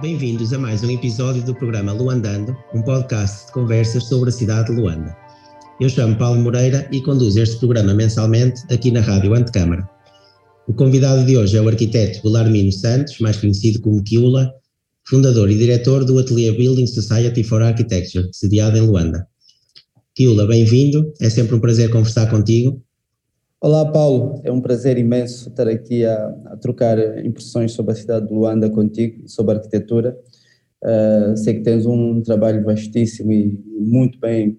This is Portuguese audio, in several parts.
Bem-vindos a mais um episódio do programa Luandando, um podcast de conversas sobre a cidade de Luanda. Eu chamo Paulo Moreira e conduzo este programa mensalmente aqui na Rádio Antecâmara. O convidado de hoje é o arquiteto Belarmino Santos, mais conhecido como Kiula, fundador e diretor do Atelier Building Society for Architecture, sediado em Luanda. Kiula, bem-vindo, é sempre um prazer conversar contigo Olá, Paulo. É um prazer imenso estar aqui a, a trocar impressões sobre a cidade de Luanda contigo, sobre a arquitetura. Uh, sei que tens um trabalho vastíssimo e muito bem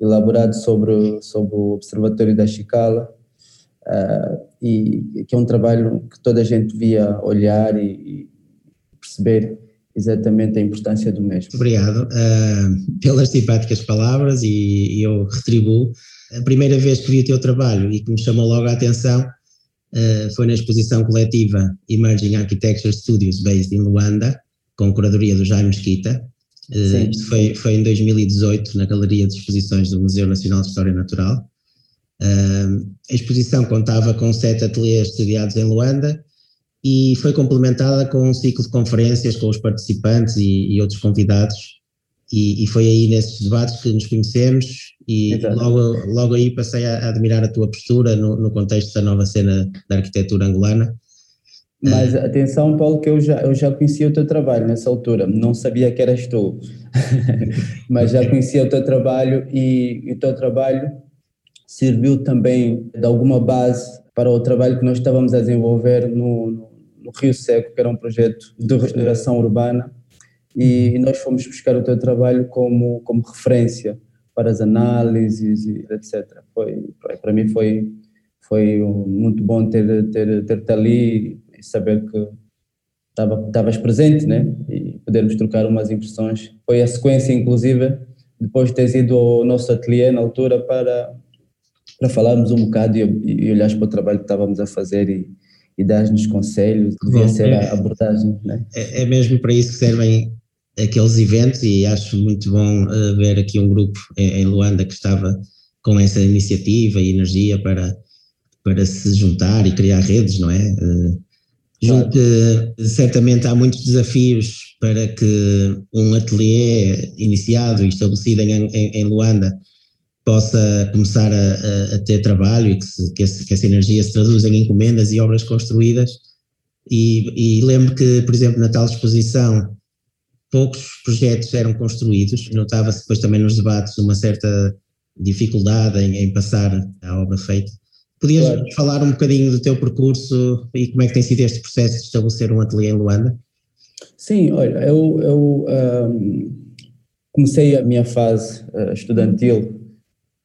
elaborado sobre, sobre o Observatório da Chicala, uh, e que é um trabalho que toda a gente devia olhar e, e perceber exatamente a importância do mesmo. Obrigado uh, pelas simpáticas palavras e, e eu retribuo a primeira vez que vi o teu trabalho e que me chamou logo a atenção uh, foi na exposição coletiva Emerging Architecture Studios Based in Luanda, com curadoria do Jaime Mesquita. Uh, foi, foi em 2018 na Galeria de Exposições do Museu Nacional de História Natural. Uh, a exposição contava com sete ateliês sediados em Luanda e foi complementada com um ciclo de conferências com os participantes e, e outros convidados e, e, foi aí nesses debates que nos conhecemos e logo, logo aí passei a, admirar a tua postura no, no, contexto da nova cena da arquitetura angolana. Mas uh, atenção, Paulo, que eu já, eu já conhecia o teu trabalho nessa altura, não sabia que eras tu, mas já conhecia o teu trabalho e, e o teu trabalho serviu também de alguma base para o trabalho que nós estávamos a desenvolver no, no, no Rio Seco, que era um projeto de restauração urbana e, nós fomos buscar o teu trabalho como, como referência para as análises e etc. Foi, para mim foi, foi muito bom ter, ter, ter-te ali e saber que estavas presente, né? E podermos trocar umas impressões. Foi a sequência, inclusive, depois de teres ido ao nosso ateliê na altura para, para falarmos um bocado e, e olhares para o trabalho que estávamos a fazer e, e dar-nos conselhos, devia Bom, ser é, a abordagem. Né? É, é mesmo para isso que servem aqueles eventos e acho muito bom uh, ver aqui um grupo em, em, Luanda que estava com essa iniciativa e energia para, para se juntar e criar redes, não é? Uh, claro. certamente há muitos desafios para que um ateliê iniciado e estabelecido em, em, em Luanda possa começar a, a, a ter trabalho e que, se, que, esse, que, essa energia se traduza em encomendas e obras construídas. E, e lembro que, por exemplo, na tal exposição poucos projetos eram construídos, notava-se depois também nos debates uma certa dificuldade em, em passar a obra feita. Podias claro. falar um bocadinho do teu percurso e como é que tem sido este processo de estabelecer um ateliê em Luanda? Sim, olha, eu, eu um, comecei a minha fase uh, estudantil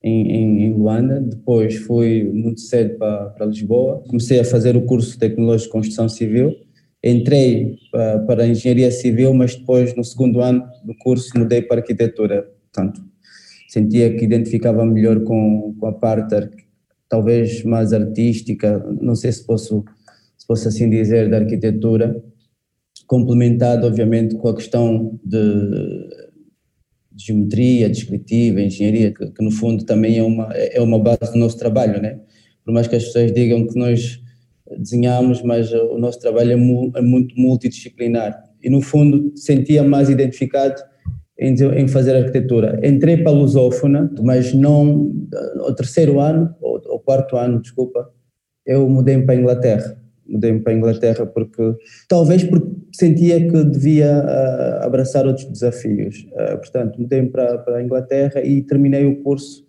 em, em, em, Luanda, depois fui muito cedo para, para Lisboa, comecei a fazer o curso tecnológico de construção civil, entrei uh, para engenharia civil, mas depois no segundo ano do curso mudei para arquitetura. Portanto, sentia que identificava melhor com, com a parte talvez mais artística, não sei se posso, se posso assim dizer, da arquitetura, complementado obviamente com a questão de, de geometria descritiva, engenharia, que, que, no fundo também é uma, é uma base do nosso trabalho, né? Por mais que as pessoas digam que nós desenhamos, mas o nosso trabalho é, é, muito multidisciplinar. E no fundo sentia mais identificado em, em fazer arquitetura. Entrei para a lusófona, mas não, o terceiro ano, ou, ou quarto ano, desculpa, eu mudei para a Inglaterra. Mudei para a Inglaterra porque, talvez porque sentia que devia uh, abraçar outros desafios. Uh, portanto, mudei para, para a Inglaterra e terminei o curso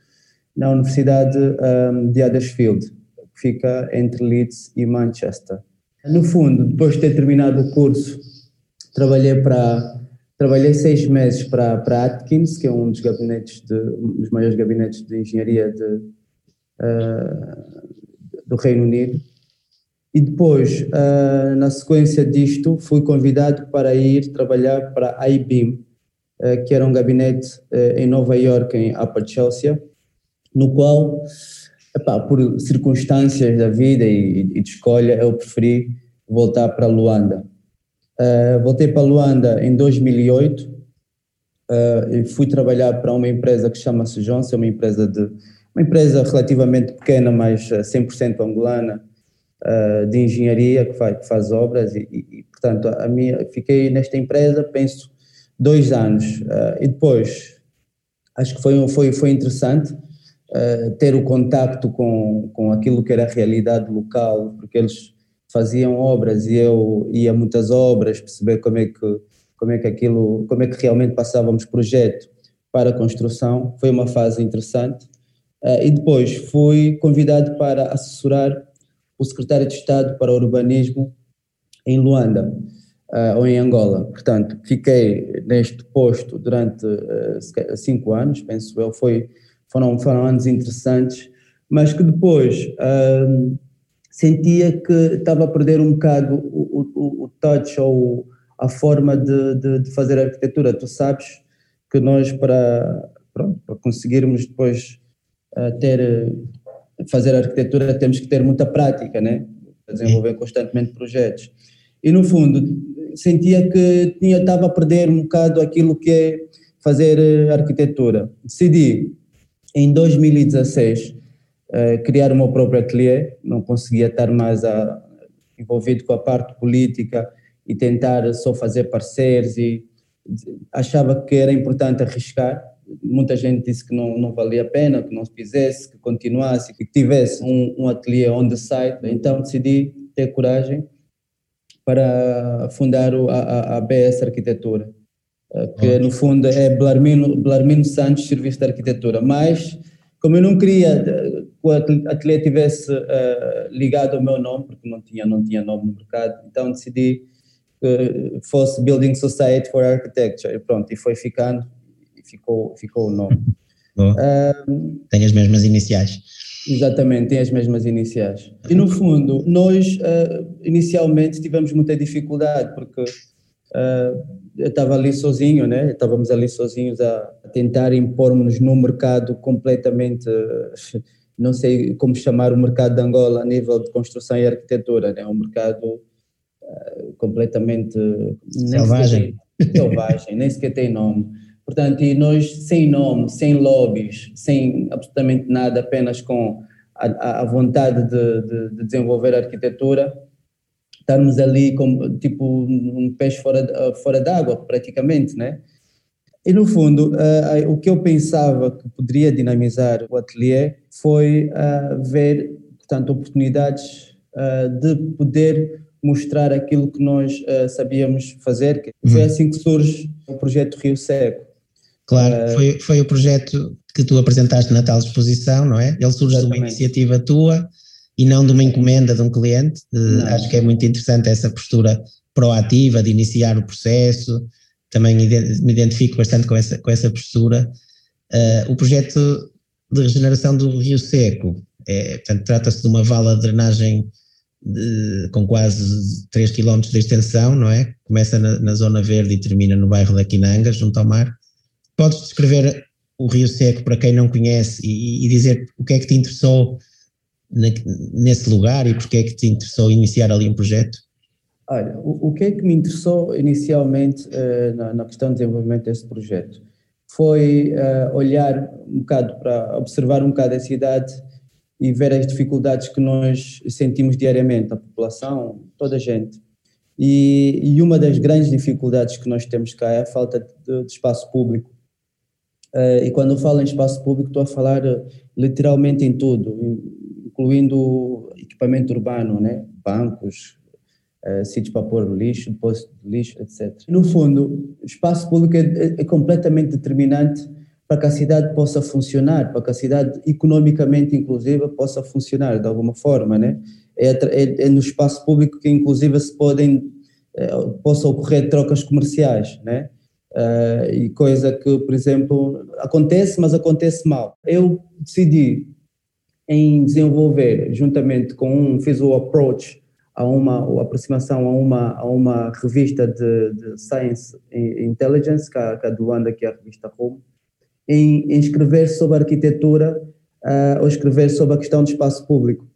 na Universidade um, ah, de Huddersfield fica entre Leeds e Manchester. No fundo, depois de ter terminado o curso, trabalhei para trabalhei seis meses para, para Atkins, que é um dos gabinetes de, um dos maiores gabinetes de engenharia de, uh, do Reino Unido. E depois, uh, na sequência disto, fui convidado para ir trabalhar para a IBIM, uh, que era um gabinete em Nova York, em Upper Chelsea, no qual Epá, por circunstâncias da vida e, e, de escolha, eu preferi voltar para Luanda. Uh, voltei para Luanda em 2008 uh, eh, e fui trabalhar para uma empresa que chama-se Johnson, uma empresa de uma empresa relativamente pequena, mas 100% angolana, uh, de engenharia que faz, que faz obras e, e, Portanto, a minha, fiquei nesta empresa, penso, dois anos. E depois, acho que foi, foi, foi interessante uh, ter o contacto com, com aquilo que era a realidade local, porque eles faziam obras e eu ia muitas obras, perceber como é que, como é que aquilo, como é que realmente passávamos projeto para a construção. Foi uma fase interessante. Uh, e depois fui convidado para assessorar o secretário de Estado para Urbanismo em Luanda, uh, ou em Angola. Portanto, fiquei neste posto durante uh, cinco anos, penso eu, foi, foram, foram anos interessantes, mas que depois uh, sentia que estava a perder um bocado o, o, o touch ou a forma de, de, de, fazer arquitetura. Tu sabes que nós, para, pronto, para conseguirmos depois ter fazer arquitetura temos que ter muita prática, né? desenvolver constantemente projetos. E no fundo, sentia que tinha estava a perder um bocado aquilo que é fazer eh, arquitetura. Decidi em 2016 eh, criar o meu próprio ateliê, não conseguia estar mais a, envolvido com a parte política e tentar só fazer parceiros e achava que era importante arriscar. Muita gente disse que não, não valia a pena, que não se fizesse, que continuasse, que tivesse um, um ateliê on the site. Então decidi ter coragem para fundar a, a, a BS Arquitetura, que no fundo é Blarmino, Santos Serviço de Arquitetura. Mas, como eu não queria eh, que o ateliê tivesse uh, ligado ao meu nome, porque não tinha, não tinha nome no mercado, então decidi que fosse Building Society for Architecture. E pronto, e foi ficando ficou, ficou o nome. Um, tem as mesmas iniciais. Exatamente, tem as mesmas iniciais. E no fundo, nós uh, inicialmente tivemos muita dificuldade, porque uh, eu estava ali sozinho, né? estávamos ali sozinhos a, tentar impor-nos num mercado completamente, uh, não sei como chamar o mercado de Angola a nível de construção e arquitetura, né? um mercado completamente... Selvagem. Nem selvagem, nem sequer tem nome. Portanto, e nós sem nome, sem lobbies, sem absolutamente nada, apenas com a, a vontade de, de, de, desenvolver a arquitetura, estarmos ali como tipo um peixe fora, fora d'água, praticamente, né? E no fundo, uh, o que eu pensava que poderia dinamizar o ateliê foi uh, ver, portanto, oportunidades uh, de poder mostrar aquilo que nós sabíamos fazer. Foi uhum. assim que surge o projeto Rio Seco. Claro, foi, foi o projeto que tu apresentaste na tal exposição, não é? Ele surge exatamente. de uma iniciativa tua e não de uma encomenda de um cliente. Uh, acho que é muito interessante essa postura proativa de iniciar o processo. Também me identifico bastante com essa, com essa postura. Uh, o projeto de regeneração do Rio Seco, é, portanto, trata-se de uma vala de drenagem de, com quase 3 km de extensão, não é? Começa na, na, zona verde e termina no bairro da Quinanga, junto ao mar. Podes descrever o Rio Seco para quem não conhece e, e dizer o que é que te interessou nesse lugar e porque é que te interessou iniciar ali um projeto? Olha, o, o que é que me interessou inicialmente uh, na, na, questão de desenvolvimento desse projeto foi uh, olhar um bocado para observar um bocado a cidade e ver as dificuldades que nós sentimos diariamente, a população, toda a gente. E, e uma das grandes dificuldades que nós temos cá é a falta de, de espaço público. Uh, e quando eu falo em espaço público, estou a falar literalmente em tudo, incluindo equipamento urbano, né? bancos, uh, sítios para pôr lixo, depósito de lixo, etc. No fundo, o espaço público é, é, é, completamente determinante para que a cidade possa funcionar, para que a cidade, economicamente inclusive, possa funcionar de alguma forma. Né? É, é, é no espaço público que, inclusive, se podem, possa ocorrer trocas comerciais, né? Uh, e coisa que, por exemplo, acontece, mas acontece mal. Eu decidi em desenvolver, juntamente com um, fiz o approach a uma a aproximação a uma a uma revista de, de Science Intelligence, que é, que Luanda, que é a revista Home, em, em escrever sobre arquitetura uh, ou escrever sobre a questão do espaço público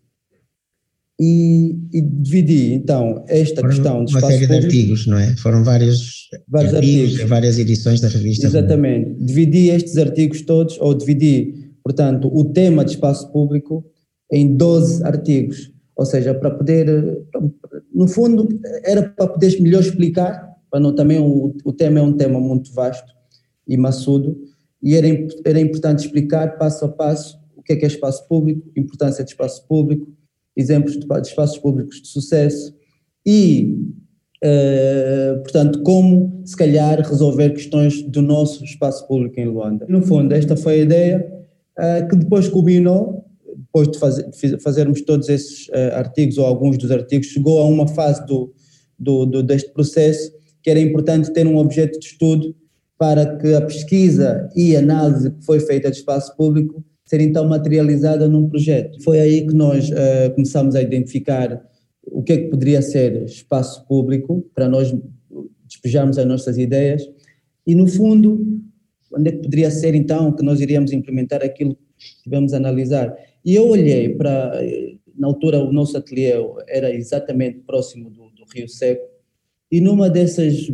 e, e dividi então esta Foram questão de uma série público, de artigos, não é? Foram vários, vários artigos, artigos, várias edições da revista. Exatamente. Dividi estes artigos todos, ou dividi, portanto, o tema de espaço público em 12 artigos. Ou seja, para poder, no fundo, era para poderes melhor explicar, para não, também o, o tema é um tema muito vasto e maçudo, e era, era importante explicar passo a passo o que é que é espaço público, importância de espaço público, exemplos de, de espaços públicos de sucesso e, uh, portanto, como se calhar resolver questões do nosso espaço público em Luanda. No fundo, esta foi a ideia que depois culminou, depois de, de fazermos todos esses uh, artigos ou alguns dos artigos, chegou a uma fase do, do, do, deste processo que era importante ter um objeto de estudo para que a pesquisa e análise que foi feita de espaço público ser então materializada num projeto. Foi aí que nós uh, começamos a identificar o que é que poderia ser espaço público para nós despejarmos as nossas ideias e no fundo onde é que poderia ser então que nós iríamos implementar aquilo que tivemos a analisar. E eu olhei para, na altura o nosso ateliê era exatamente próximo do, do Rio Seco e numa dessas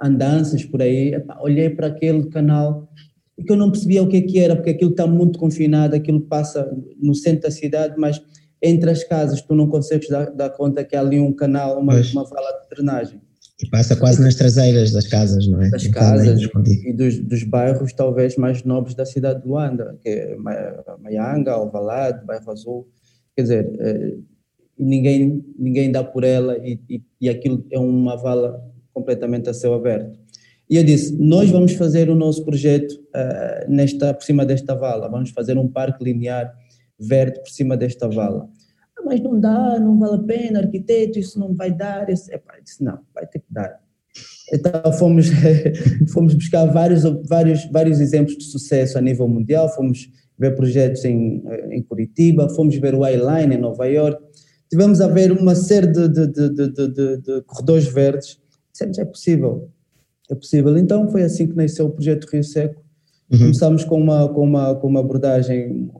andanças por aí, olhei para aquele canal e que eu não percebia o que, é que era, porque aquilo está muito confinado, aquilo passa no centro da cidade, mas entre as casas tu não consegues dar, dar conta que há ali um canal, uma, uma vala de drenagem. E passa quase nas traseiras das casas, não é? Das casas e dos, dos, bairros talvez mais nobres da cidade de Luanda, que é Maianga, Alvalade, Bairro Azul. Quer dizer, eh, ninguém, ninguém dá por ela e, e, e aquilo é uma vala completamente a céu aberto. E eu disse: Nós vamos fazer o nosso projeto uh, nesta, por cima desta vala, vamos fazer um parque linear verde por cima desta vala. Ah, mas não dá, não vale a pena, arquiteto, isso não vai dar. Esse, epá, eu disse: Não, vai ter que dar. Então fomos, fomos buscar vários, vários, vários exemplos de sucesso a nível mundial, fomos ver projetos em, em Curitiba, fomos ver o Eyeline em Nova York, tivemos a ver uma série de, de, de, de, corredores verdes, dissemos, é possível, é possível. Então foi assim que nasceu o projeto Rio Seco. Uhum. Começamos com uma, com, uma, com uma abordagem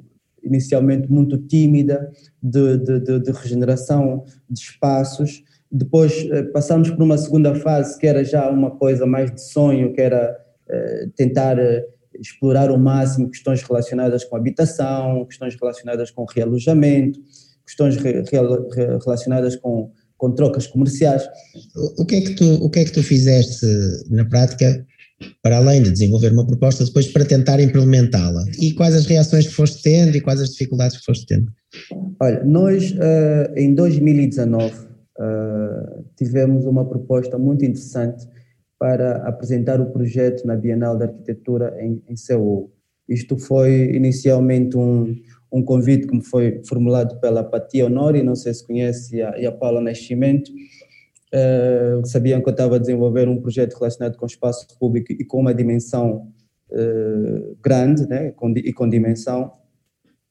inicialmente muito tímida de, de, de, de regeneração de espaços. Depois eh, passamos por uma segunda fase que era já uma coisa mais de sonho, que era eh, tentar eh, explorar ao máximo questões relacionadas com habitação, questões relacionadas com realojamento, questões re, re, relacionadas com com trocas comerciais. O, que é que tu, o que é que tu fizeste na prática para além de desenvolver uma proposta, depois para tentar implementá-la? E quais as reações que foste tendo e quais as dificuldades que foste tendo? Olha, nós uh, em 2019 uh, eh, tivemos uma proposta muito interessante para apresentar o projeto na Bienal de Arquitetura em, em Seul. Isto foi inicialmente um, um convite que me foi formulado pela Patia Honori, não sei se conhece, e a, e a Paula Nascimento. Uh, sabiam que eu estava a desenvolver um projeto relacionado com espaço público e com uma dimensão uh, grande né, com, e com dimensão,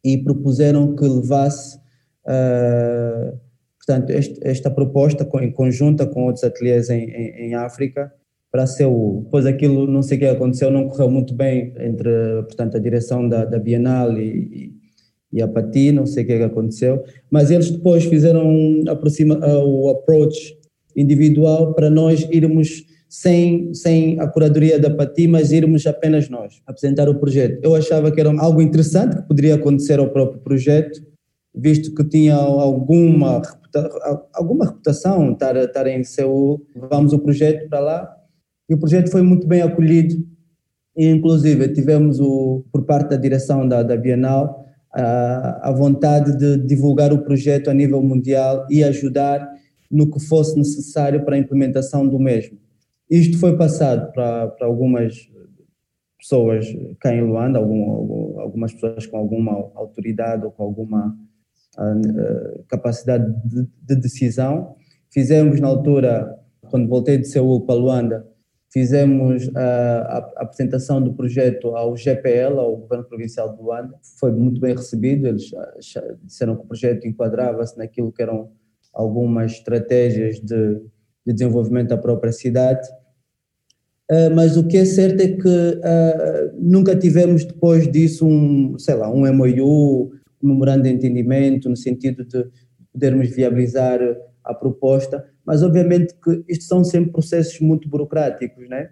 e propuseram que levasse uh, portanto, este, esta proposta em conjunta com outros ateliês em, em, em África para ser o. Depois aquilo, não sei o que aconteceu, não correu muito bem entre portanto, a direção da, da Bienal e, e a Pati, não sei o que, é que aconteceu, mas eles depois fizeram aproxima, o approach individual para nós irmos sem, sem a curadoria da Pati, mas irmos apenas nós apresentar o projeto. Eu achava que era algo interessante que poderia acontecer ao próprio projeto, visto que tinha alguma, alguma reputação estar, estar em Seul, levamos o projeto para lá e o projeto foi muito bem acolhido e inclusive tivemos o, por parte da direção da, da Bienal a, a vontade de divulgar o projeto a nível mundial e ajudar no que fosse necessário para a implementação do mesmo. Isto foi passado para, para algumas pessoas cá em Luanda, algum, algumas pessoas com alguma autoridade ou com alguma uh, capacidade de, de, decisão. Fizemos na altura, quando voltei de Seul para Luanda, Fizemos a, a, apresentação do projeto ao GPL, ao Governo Provincial de Luanda. Foi muito bem recebido, eles disseram que o projeto enquadrava-se naquilo que eram algumas estratégias de, de desenvolvimento da própria cidade. Uh, mas o que é certo é que uh, nunca tivemos depois disso um, sei lá, um MOU, um memorando de entendimento, no sentido de podermos viabilizar a proposta, mas obviamente que isto são sempre processos muito burocráticos, né?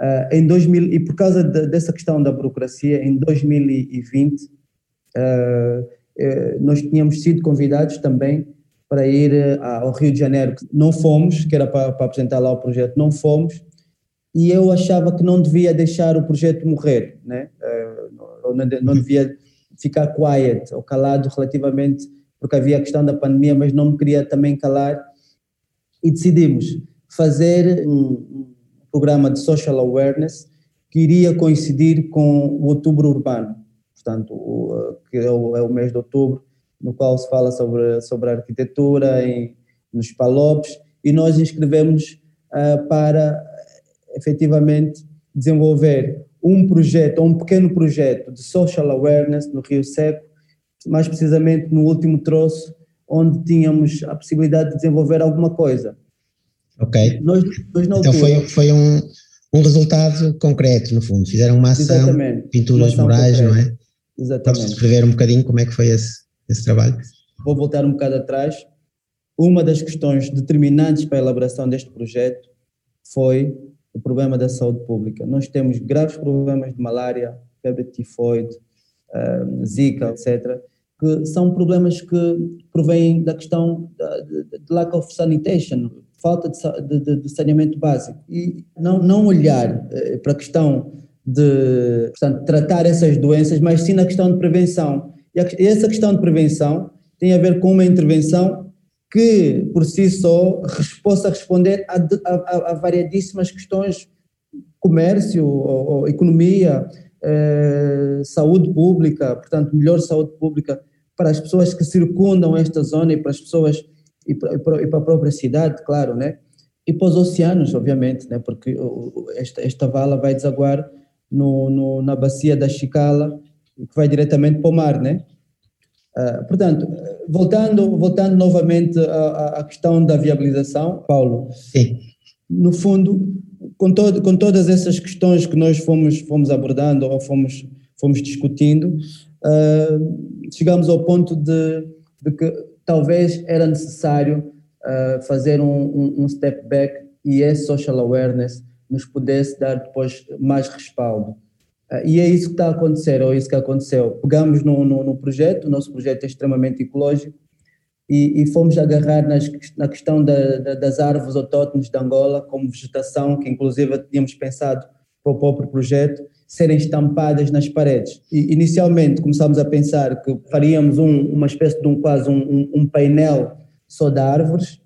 Uh, em 2000 e por causa de, dessa questão da burocracia, em 2020 uh, uh, nós tínhamos sido convidados também para ir eh, ao Rio de Janeiro. Não fomos, que era para, para apresentar lá o projeto, não fomos, e eu achava que não devia deixar o projeto morrer, né? não, não devia ficar quiet ou calado relativamente, porque havia a questão da pandemia, mas não me queria também calar, e decidimos fazer um, programa de social awareness que iria coincidir com o Outubro Urbano, portanto, o, que é o, é o, mês de outubro, no qual se fala sobre, sobre a arquitetura em, nos Palopes, e nós inscrevemos uh, para efetivamente desenvolver um projeto, um pequeno projeto de social awareness no Rio Seco, mais precisamente no último troço, onde tínhamos a possibilidade de desenvolver alguma coisa. Ok. Nós, nós então altura, foi, foi um, um resultado concreto, no fundo. Fizeram uma ação, Exatamente. pinturas uma ação murais, concreta. não é? Exatamente. Podes descrever um bocadinho como é que foi esse, esse trabalho? Vou voltar um bocado atrás. Uma das questões determinantes para a elaboração deste projeto foi o problema da saúde pública. Nós temos graves problemas de malária, febre tifoide, uh, zika, etc., que são problemas que provêm da questão de, de lack of sanitation, falta de, de, de saneamento básico e não, não olhar eh, para a questão de portanto, tratar essas doenças, mas sim na questão de prevenção. E, essa questão de prevenção tem a ver com uma intervenção que, por si só, possa responder a, a, a variadíssimas questões, comércio, ou, ou economia, eh, saúde pública, portanto, melhor saúde pública para as pessoas que circundam esta zona e para as pessoas e para, e para a própria cidade, claro, né? E para os oceanos, obviamente, né? Porque esta, esta vala vai desaguar no, no, na bacia da Chicala, que vai diretamente para o mar, né? Uh, portanto, voltando, voltando novamente à, à, questão da viabilização, Paulo. Sim. No fundo, com, todo, com todas essas questões que nós fomos, fomos abordando ou fomos, fomos discutindo, uh, chegamos ao ponto de, de que talvez era necessário uh, fazer um, um, um, step back e esse social awareness nos pudesse dar depois mais respaldo. E é isso que está a acontecer, ou é isso que aconteceu. Pegamos no, no, no projeto, o nosso projeto é extremamente ecológico, e, e fomos agarrar nas, na questão da, da, das árvores autóctones de Angola como vegetação, que inclusive tínhamos pensado para o próprio projeto, serem estampadas nas paredes. E, inicialmente começámos a pensar que faríamos um, uma espécie de um quase um, um, painel só de árvores,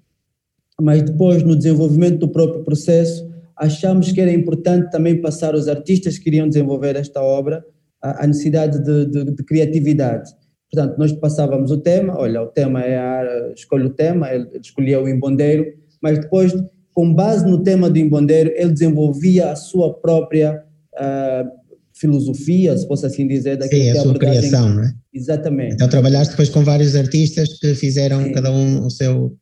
mas depois no desenvolvimento do próprio processo achamos que era importante também passar aos artistas que queriam desenvolver esta obra a, a necessidade de, de, de, criatividade. Portanto, nós passávamos o tema, olha, o tema é a, escolhe o tema, ele escolhia o embondeiro, mas depois, com base no tema do embondeiro, ele desenvolvia a sua própria uh, filosofia, se posso assim dizer, daquilo Sim, a sua criação, não é? Exatamente. Então trabalhaste depois com vários artistas que fizeram Sim. cada um o seu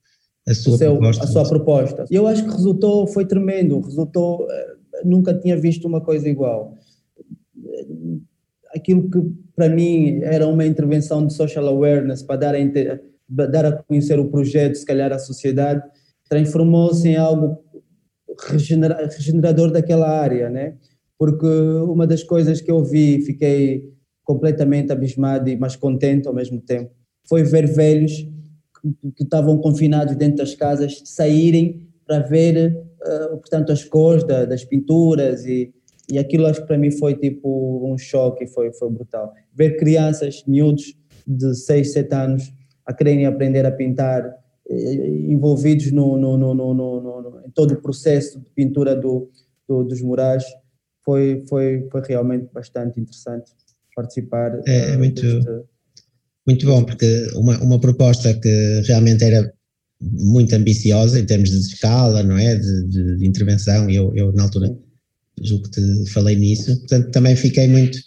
a sua seu, proposta. A sua proposta. Eu acho que resultou, foi tremendo, resultou, eh, nunca tinha visto uma coisa igual. Aquilo que para mim era uma intervenção de social awareness para dar a, dar a conhecer o projeto, se calhar à sociedade, transformou-se em algo regenera, regenerador daquela área, né? porque uma das coisas que eu vi, fiquei completamente abismado e mais contente ao mesmo tempo, foi ver velhos que, que estavam confinados dentro das casas saírem para ver, uh, portanto, as cores da, das pinturas e, e aquilo acho que para mim foi tipo um choque, foi, foi brutal. Ver crianças, miúdos de 6, 7 anos a quererem aprender a pintar, eh, envolvidos no, no, no, no, no, em todo o processo de pintura do, do dos murais, foi, foi, foi realmente bastante interessante participar. É, é muito, deste, muito bom, porque uma, uma proposta que realmente era muito ambiciosa em termos de escala, não é? De, de, de intervenção, eu, eu na altura julgo que te falei nisso, portanto também fiquei muito,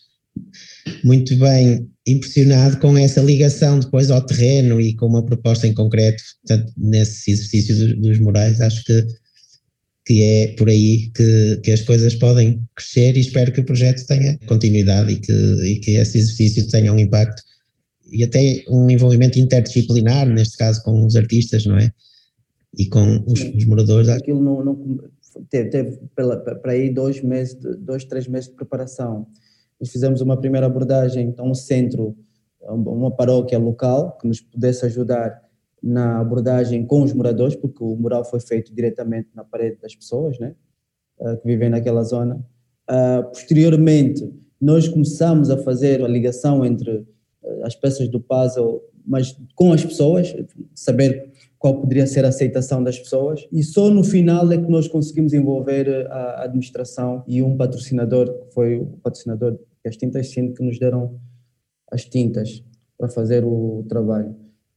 muito bem impressionado com essa ligação depois ao terreno e com uma proposta em concreto, portanto nesse exercício dos, dos morais, acho que que é por aí que, que as coisas podem crescer e espero que o projeto tenha continuidade e que, e que esse exercício tenha um impacto e até um envolvimento interdisciplinar, neste caso com os artistas, não é? E com os, os moradores. Aquilo não, não teve, teve pela, para aí dois meses, dois, três meses de preparação. Nós fizemos uma primeira abordagem a um centro, uma paróquia local que nos pudesse ajudar na abordagem com os moradores, porque o mural foi feito diretamente na parede das pessoas, né? Uh, que vivem naquela zona. Uh, posteriormente, nós começamos a fazer a ligação entre as peças do puzzle, mas com as pessoas, saber qual poderia ser a aceitação das pessoas. E só no final é que nós conseguimos envolver a administração e um patrocinador, que foi o patrocinador das tintas Cine, que nos deram as tintas para fazer o trabalho.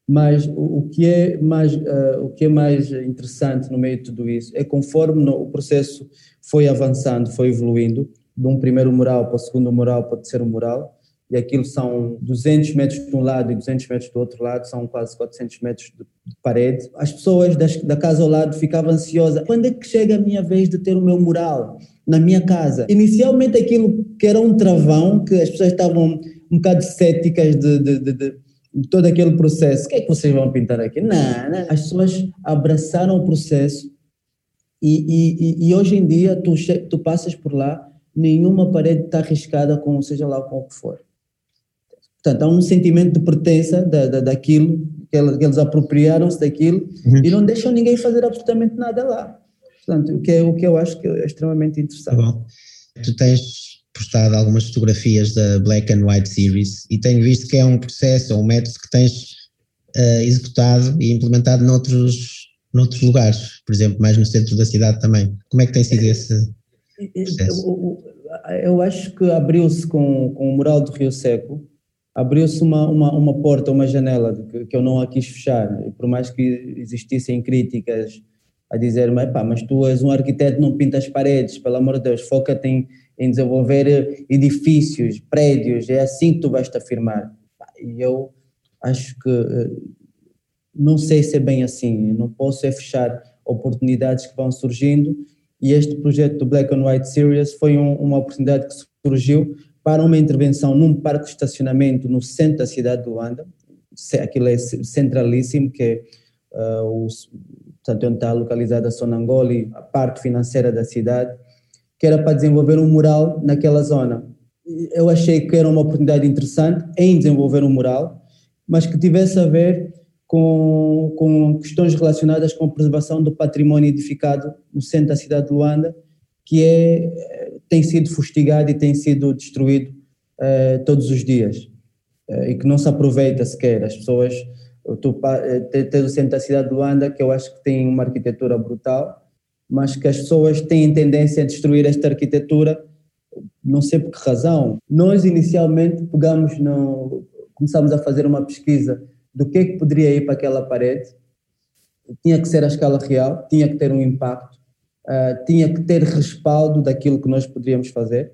Mas o que é mais uh, o que é mais interessante no meio de tudo isso é conforme no, o processo foi avançando, foi evoluindo, de um primeiro mural para o segundo mural para o terceiro mural, e aquilo são 200 metros de um lado e 200 metros do outro lado, são quase 400 metros de, de parede. As pessoas das, da casa ao lado ficavam ansiosas. Quando é que chega a minha vez de ter o meu mural na minha casa? Inicialmente aquilo que era um travão, que as pessoas estavam um bocado céticas de, de, de, de todo aquele processo. O que é que vocês vão pintar aqui? Não, não. As pessoas abraçaram o processo e, e, e hoje em dia tu, tu passas por lá, nenhuma parede está arriscada com seja lá com o que for. Portanto, há um sentimento de pertença da, da, daquilo, que eles apropriaram-se daquilo uhum. e não deixam ninguém fazer absolutamente nada lá. Portanto, o que, é, o que eu acho que é extremamente interessante. Tá bom. Tu tens postado algumas fotografias da Black and White Series e tenho visto que é um processo, um método que tens uh, executado e implementado noutros, noutros lugares, por exemplo, mais no centro da cidade também. Como é que tem sido esse processo? Eu, eu acho que abriu-se com, com o mural do Rio Seco, abriu-se uma, uma, uma porta, uma janela que, que eu não a quis fechar, e por mais que existissem críticas a dizer, mas, pá, mas tu és um arquiteto, não pintas paredes, pelo amor de Deus, foca-te em, em desenvolver edifícios, prédios, é assim que tu vais te afirmar. E eu acho que eh, não sei se é bem assim, não posso é fechar oportunidades que vão surgindo. E este projeto do Black and White Series foi um, uma oportunidade que surgiu para uma intervenção num parque de estacionamento no centro da cidade de Luanda, aquilo é centralíssimo, que é uh, o, portanto, onde está localizada a Sonangoli, a parte financeira da cidade, que era para desenvolver um mural naquela zona. Eu achei que era uma oportunidade interessante em desenvolver um mural, mas que tivesse a ver com, com questões relacionadas com a preservação do património edificado no centro da cidade de Luanda, que é tem sido fustigado e tem sido destruído uh, todos os dias uh, e que não se aproveita sequer. As pessoas, tu eh, tens o centro da cidade de Luanda, que eu acho que tem uma arquitetura brutal, mas que as pessoas têm tendência a destruir esta arquitetura, não sei por que razão. Nós inicialmente pegamos, no, começamos a fazer uma pesquisa do que é que poderia ir para aquela parede, tinha que ser a escala real, tinha que ter um impacto, uh, tinha que ter respaldo daquilo que nós poderíamos fazer,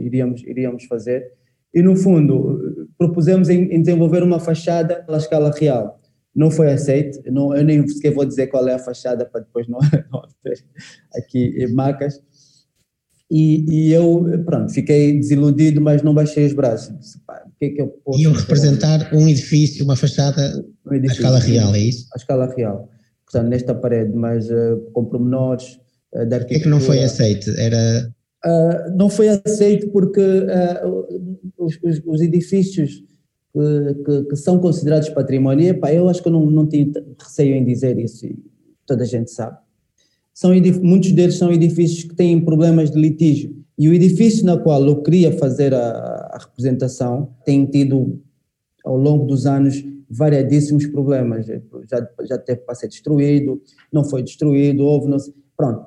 iríamos, iríamos fazer, e no fundo propusemos em, em desenvolver uma fachada à escala real. Não foi aceito, não, eu nem sequer vou dizer qual é a fachada para depois não, não ter aqui macas. E, e, eu, pronto, fiquei desiludido, mas não baixei os braços. Disse, pá, o que é que eu posso Iam representar um edifício, uma fachada um edifício, à escala real, é isso? À escala real portanto, nesta parede, mas uh, com pormenores uh, da arquitetura. Por que, é que não foi aceito? Era... Uh, não foi aceito porque os, os, os, edifícios que, que, que, são considerados património, epá, eu acho que eu não, não tinha receio em dizer isso, e toda a gente sabe. São muitos deles são edifícios que têm problemas de litígio. E o edifício na qual eu queria fazer a, a representação tem tido, ao longo dos anos, variadíssimos problemas. Já, já teve para ser destruído, não foi destruído, houve, não pronto.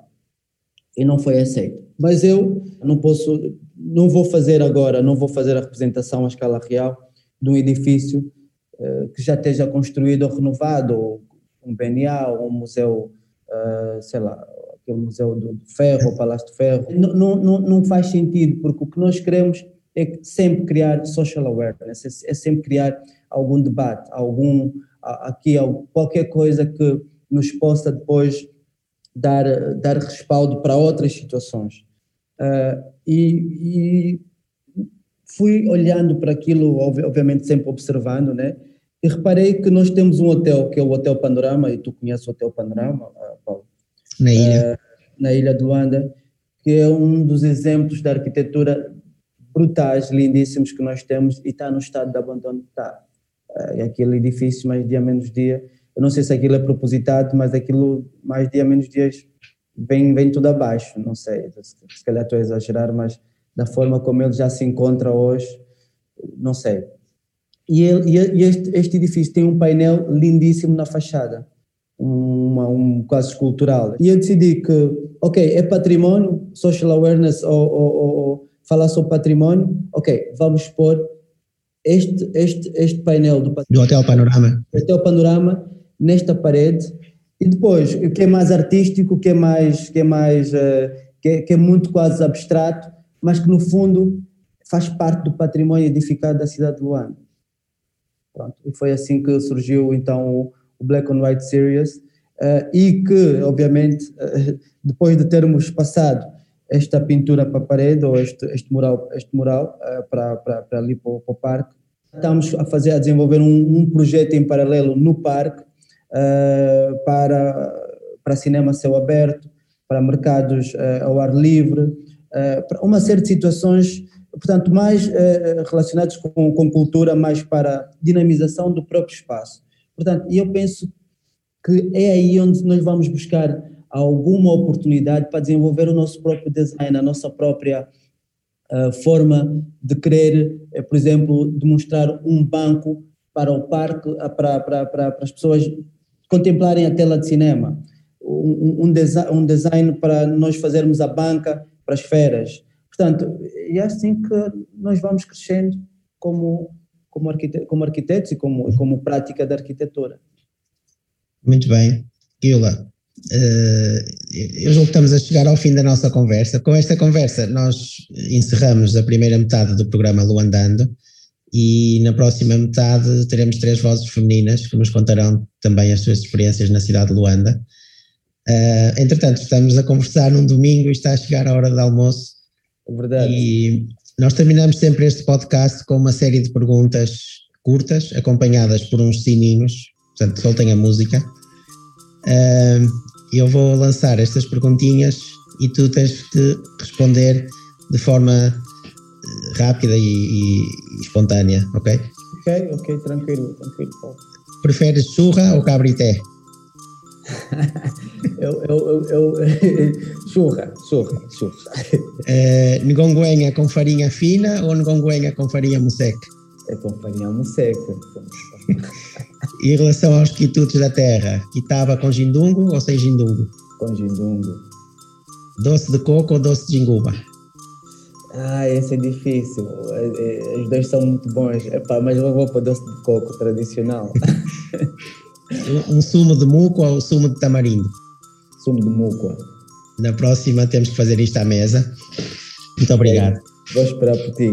E não foi aceito. Mas eu não posso, não vou fazer agora, não vou fazer a representação à escala real de um edifício uh, que já esteja construído ou renovado, ou um BNA, ou um museu, uh, sei lá, aquele museu do, do ferro, o Palácio de Ferro. Não, não, não faz sentido, porque o que nós queremos é sempre criar social awareness, é, é sempre criar algum debate, algum aqui qualquer coisa que nos possa depois dar dar respaldo para outras situações. Uh, e, e, fui olhando para aquilo obviamente sempre observando né? E reparei que nós temos um hotel que é o Hotel Panorama e tu conheces o Hotel Panorama ah, Paulo? Na ilha. Uh, na ilha de Luanda que é um dos exemplos da arquitetura brutais, lindíssimos que nós temos e está no estado de abandono que está. É aquele edifício, mais dia menos dia, Eu não sei se aquilo é propositado, mas aquilo, mais dia menos dias, vem, vem tudo abaixo. Não sei, se calhar estou a exagerar, mas da forma como ele já se encontra hoje, não sei. E, ele, e este, este edifício tem um painel lindíssimo na fachada, uma, um quase escultural. E eu decidi que, ok, é património, social awareness ou, ou, ou falar sobre património, ok, vamos pôr este, este, este painel do, do Hotel Panorama. Hotel Panorama nesta parede e depois o que é mais artístico, o que é mais que é mais uh, que, é, que é muito quase abstrato, mas que no fundo faz parte do património edificado da cidade de Luanda. Pronto, e foi assim que surgiu então o Black and White Series uh, e que, obviamente, uh, depois de termos passado esta pintura para a parede ou este, este mural, este mural uh, para, para, para ali para, para, o parque, estamos a fazer, a desenvolver um, um projeto em paralelo no parque para, para cinema céu aberto, para mercados ao ar livre, para uma série de situações portanto, mais relacionados com, com cultura, mais para dinamização do próprio espaço. Portanto, eu penso que é aí onde nós vamos buscar alguma oportunidade para desenvolver o nosso próprio design, a nossa própria uh, forma de querer, uh, por exemplo, demonstrar um banco para o parque, uh, para, para, para, para, as pessoas contemplarem a tela de cinema, um, um, desi um design para nós fazermos a banca para as feras, Portanto, é assim que nós vamos crescendo como, como, arquitetos, como arquitetos e como, como prática da arquitetura. Muito bem. Gila, eu julgo que estamos a chegar ao fim da nossa conversa. Com esta conversa, nós encerramos a primeira metade do programa Luandando e na próxima metade teremos três vozes femininas que nos contarão também as suas experiências na cidade de Luanda. Uh, entretanto, estamos a conversar num domingo e está a chegar a hora do almoço é verdade. E nós terminamos sempre este podcast com uma série de perguntas curtas, acompanhadas por uns sininhos, portanto, soltem a música. Uh, eu vou lançar estas perguntinhas e tu tens que responder de forma eh, rápida e, e, e espontânea, ok? Ok, ok, tranquilo, tranquilo. Preferes churra ou cabrité? eu, eu, eu, eu, churra, churra, churra. É, ngonguenha com farinha fina ou ngonguenha com farinha musseca? É com farinha musseca. Em relação aos quitutos da terra, quitava com jindungo ou sem jindungo? Com jindungo. Doce de coco ou doce de jinguba? Ah, esse é difícil. É, é, os dois são muito bons. Epá, mas eu vou para doce de coco tradicional. um sumo de muco ou sumo de tamarindo? Sumo de muco. Na próxima temos que fazer isto à mesa. Muito obrigado. Vou esperar por ti.